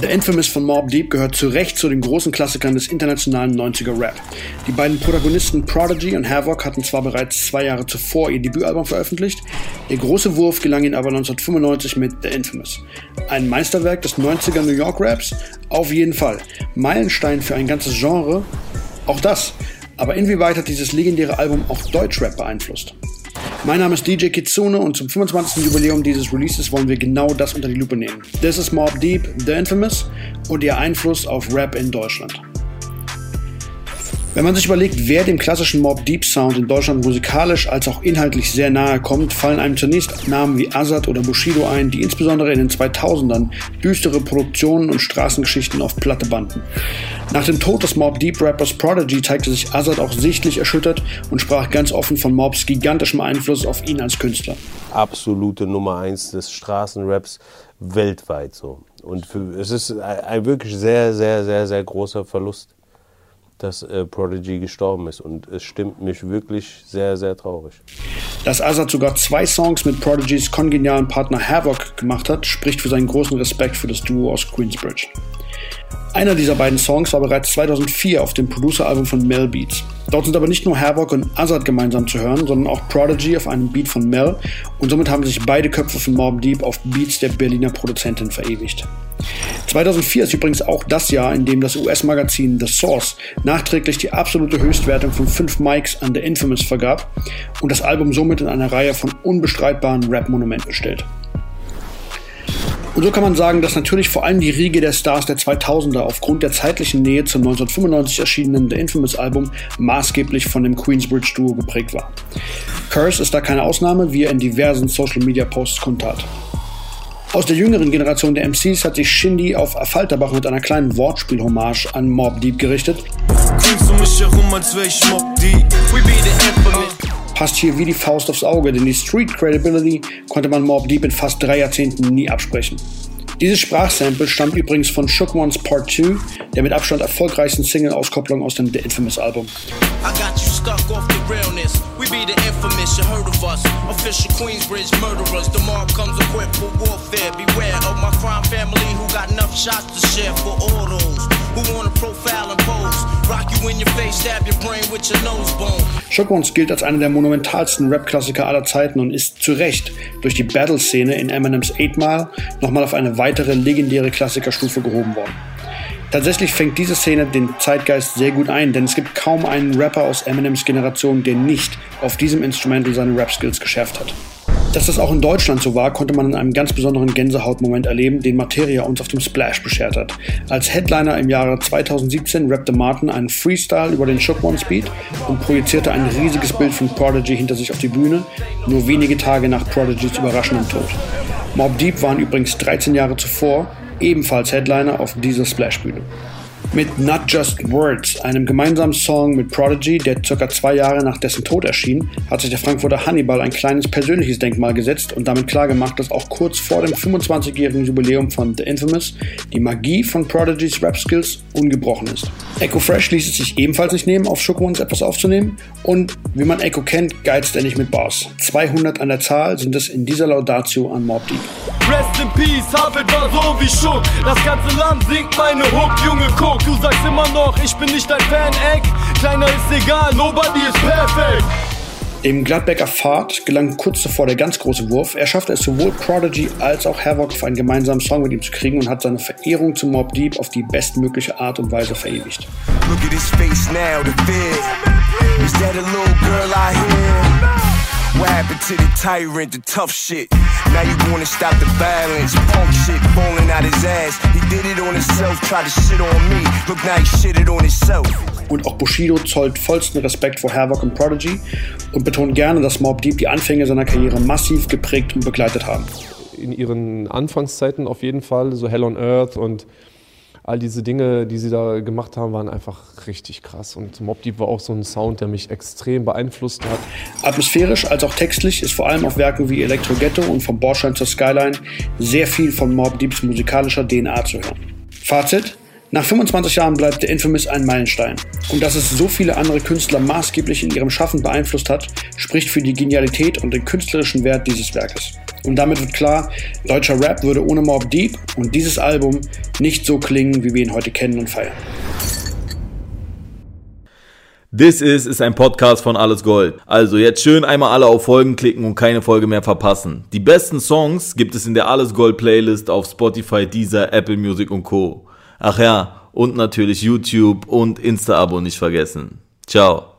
The Infamous von Mob Deep gehört zu Recht zu den großen Klassikern des internationalen 90er Rap. Die beiden Protagonisten Prodigy und Havoc hatten zwar bereits zwei Jahre zuvor ihr Debütalbum veröffentlicht, der große Wurf gelang ihnen aber 1995 mit The Infamous. Ein Meisterwerk des 90er New York Raps? Auf jeden Fall. Meilenstein für ein ganzes Genre? Auch das. Aber inwieweit hat dieses legendäre Album auch Deutschrap beeinflusst? Mein Name ist DJ Kitsune und zum 25. Jubiläum dieses Releases wollen wir genau das unter die Lupe nehmen. This is Mob Deep, The Infamous und ihr Einfluss auf Rap in Deutschland. Wenn man sich überlegt, wer dem klassischen Mob Deep Sound in Deutschland musikalisch als auch inhaltlich sehr nahe kommt, fallen einem zunächst Namen wie Azad oder Bushido ein, die insbesondere in den 2000ern düstere Produktionen und Straßengeschichten auf Platte banden. Nach dem Tod des Mob Deep Rappers Prodigy zeigte sich Azad auch sichtlich erschüttert und sprach ganz offen von Mobs gigantischem Einfluss auf ihn als Künstler. Absolute Nummer eins des Straßenraps weltweit so. Und für, es ist ein wirklich sehr, sehr, sehr, sehr großer Verlust dass äh, Prodigy gestorben ist. Und es stimmt mich wirklich sehr, sehr traurig. Dass Azad sogar zwei Songs mit Prodigys kongenialen Partner Havoc gemacht hat, spricht für seinen großen Respekt für das Duo aus Queensbridge. Einer dieser beiden Songs war bereits 2004 auf dem Producer-Album von Mel Beats. Dort sind aber nicht nur Havoc und Azad gemeinsam zu hören, sondern auch Prodigy auf einem Beat von Mel und somit haben sich beide Köpfe von Mob Deep auf Beats der Berliner Produzentin verewigt. 2004 ist übrigens auch das Jahr, in dem das US-Magazin The Source nachträglich die absolute Höchstwertung von 5 Mics an The Infamous vergab und das Album somit in einer Reihe von unbestreitbaren Rap-Monumenten stellt. Und so kann man sagen, dass natürlich vor allem die Riege der Stars der 2000er aufgrund der zeitlichen Nähe zum 1995 erschienenen The Infamous Album maßgeblich von dem Queensbridge Duo geprägt war. Curse ist da keine Ausnahme, wie er in diversen Social Media Posts kundtat. Aus der jüngeren Generation der MCs hat sich Shindy auf Falterbach mit einer kleinen Wortspiel-Hommage an Mob Deep gerichtet. Passt hier wie die Faust aufs Auge, denn die Street Credibility konnte man Mob Deep in fast drei Jahrzehnten nie absprechen. Dieses Sprachsample stammt übrigens von Shook Ones Part 2, der mit Abstand erfolgreichsten Single-Auskopplung aus dem The Infamous Album. Official Queensbridge murderers. The mark comes equipped for warfare. Beware of my crime family who got enough shots to share for all those who wanna profile and pose. Rock you in your face, stab your brain with your nose bone. Shook Ones gilt als einer der monumentalsten Rap-Klassiker aller Zeiten und ist zu Recht durch die Battle-Szene in Eminems 8 Mile nochmal auf eine weitere legendäre Klassikerstufe gehoben worden. Tatsächlich fängt diese Szene den Zeitgeist sehr gut ein, denn es gibt kaum einen Rapper aus Eminems Generation, der nicht auf diesem Instrumental seine Rap-Skills geschärft hat. Dass das auch in Deutschland so war, konnte man in einem ganz besonderen Gänsehautmoment erleben, den Materia uns auf dem Splash beschert hat. Als Headliner im Jahre 2017 rappte Martin einen Freestyle über den Shook One Speed und projizierte ein riesiges Bild von Prodigy hinter sich auf die Bühne, nur wenige Tage nach Prodigys überraschendem Tod. Mob Deep waren übrigens 13 Jahre zuvor ebenfalls Headliner auf dieser Splash-Bühne mit Not Just Words, einem gemeinsamen Song mit Prodigy, der ca. zwei Jahre nach dessen Tod erschien, hat sich der Frankfurter Hannibal ein kleines persönliches Denkmal gesetzt und damit klargemacht, dass auch kurz vor dem 25-jährigen Jubiläum von The Infamous die Magie von Prodigys Rap-Skills ungebrochen ist. Echo Fresh ließ es sich ebenfalls nicht nehmen, auf Ones etwas aufzunehmen und wie man Echo kennt, geizt er nicht mit Bars. 200 an der Zahl sind es in dieser Laudatio an Mob Deep. Rest in Peace, Harvard war so wie Schuck. Das ganze Land singt meine Hook, Junge, guck. Du sagst immer noch, ich bin nicht dein Fan-Eck. Kleiner ist egal, nobody ist perfekt. Dem Gladbecker Fahrt gelang kurz zuvor der ganz große Wurf. Er schaffte es sowohl Prodigy als auch Havoc auf einen gemeinsamen Song mit ihm zu kriegen und hat seine Verehrung zu Mob Deep auf die bestmögliche Art und Weise verewigt. Look at his face now, the fear. Is that a little girl I hear? What happened to the tyrant, the tough shit? Now you wanna stop the violence, punk shit falling out his ass. He did it on himself, tried to shit on me. Look now he shitted on himself. Und auch Bushido zollt vollsten Respekt vor Havoc und Prodigy und betont gerne, dass Mob Deep die Anfänge seiner Karriere massiv geprägt und begleitet haben. In ihren Anfangszeiten auf jeden Fall, so Hell on Earth und all diese Dinge, die sie da gemacht haben, waren einfach richtig krass. Und Mob Deep war auch so ein Sound, der mich extrem beeinflusst hat. Atmosphärisch als auch textlich ist vor allem auf Werken wie Electro Ghetto und vom Bordstein zur Skyline sehr viel von Mob Deeps musikalischer DNA zu hören. Fazit: Nach 25 Jahren bleibt der Infamous ein Meilenstein. Und dass es so viele andere Künstler maßgeblich in ihrem Schaffen beeinflusst hat, spricht für die Genialität und den künstlerischen Wert dieses Werkes. Und damit wird klar, deutscher Rap würde ohne Mob Deep und dieses Album nicht so klingen, wie wir ihn heute kennen und feiern. This is ist ein Podcast von Alles Gold. Also jetzt schön einmal alle auf Folgen klicken und keine Folge mehr verpassen. Die besten Songs gibt es in der Alles Gold Playlist auf Spotify, Deezer, Apple Music und Co. Ach ja, und natürlich YouTube und Insta-Abo nicht vergessen. Ciao.